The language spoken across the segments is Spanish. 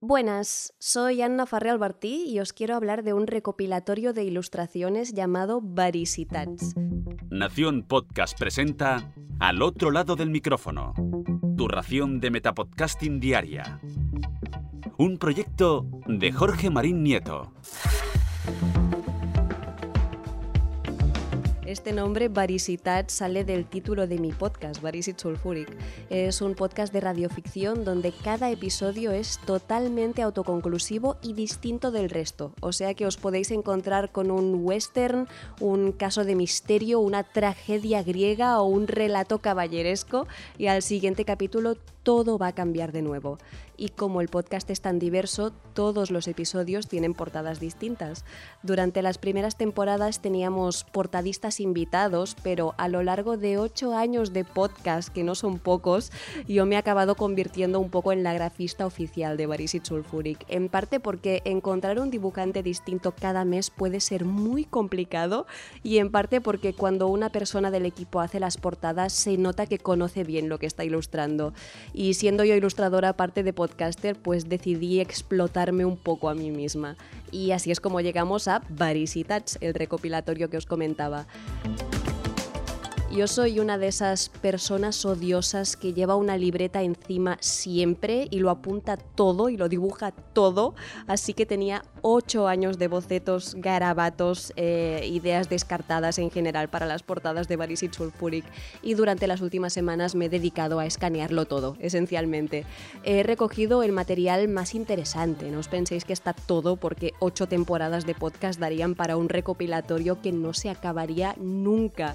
Buenas, soy Anna Farré Albertí y os quiero hablar de un recopilatorio de ilustraciones llamado Varisitats. Nación Podcast presenta Al otro lado del micrófono, tu ración de Metapodcasting Diaria. Un proyecto de Jorge Marín Nieto. Este nombre, Varisitat, sale del título de mi podcast, Varisit Sulfuric. Es un podcast de radioficción donde cada episodio es totalmente autoconclusivo y distinto del resto. O sea que os podéis encontrar con un western, un caso de misterio, una tragedia griega o un relato caballeresco y al siguiente capítulo todo va a cambiar de nuevo. Y como el podcast es tan diverso, todos los episodios tienen portadas distintas. Durante las primeras temporadas teníamos portadistas invitados, pero a lo largo de ocho años de podcast, que no son pocos, yo me he acabado convirtiendo un poco en la grafista oficial de Barisit Sulfuric. En parte porque encontrar un dibujante distinto cada mes puede ser muy complicado y en parte porque cuando una persona del equipo hace las portadas se nota que conoce bien lo que está ilustrando y siendo yo ilustradora aparte de podcaster, pues decidí explotarme un poco a mí misma. Y así es como llegamos a Varisitats, el recopilatorio que os comentaba. Yo soy una de esas personas odiosas que lleva una libreta encima siempre y lo apunta todo y lo dibuja todo, así que tenía ocho años de bocetos, garabatos, eh, ideas descartadas en general para las portadas de Barisit Sulfuric y durante las últimas semanas me he dedicado a escanearlo todo, esencialmente. He recogido el material más interesante, no os penséis que está todo porque ocho temporadas de podcast darían para un recopilatorio que no se acabaría nunca.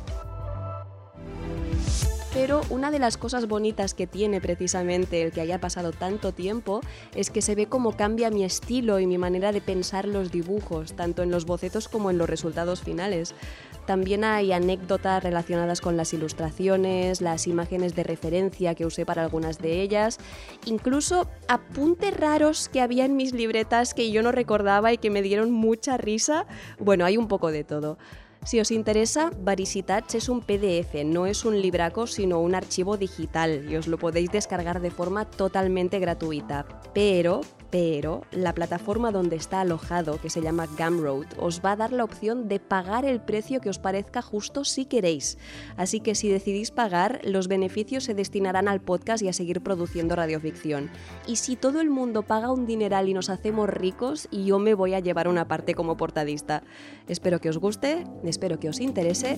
Pero una de las cosas bonitas que tiene precisamente el que haya pasado tanto tiempo es que se ve cómo cambia mi estilo y mi manera de pensar los dibujos, tanto en los bocetos como en los resultados finales. También hay anécdotas relacionadas con las ilustraciones, las imágenes de referencia que usé para algunas de ellas, incluso apuntes raros que había en mis libretas que yo no recordaba y que me dieron mucha risa. Bueno, hay un poco de todo. Si os interesa, Varisitats es un PDF, no es un libraco, sino un archivo digital y os lo podéis descargar de forma totalmente gratuita. Pero, pero la plataforma donde está alojado, que se llama Gumroad, os va a dar la opción de pagar el precio que os parezca justo si queréis. Así que si decidís pagar, los beneficios se destinarán al podcast y a seguir produciendo radioficción. Y si todo el mundo paga un dineral y nos hacemos ricos, yo me voy a llevar una parte como portadista. Espero que os guste, espero que os interese.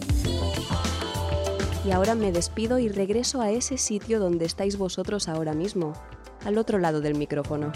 Y ahora me despido y regreso a ese sitio donde estáis vosotros ahora mismo, al otro lado del micrófono.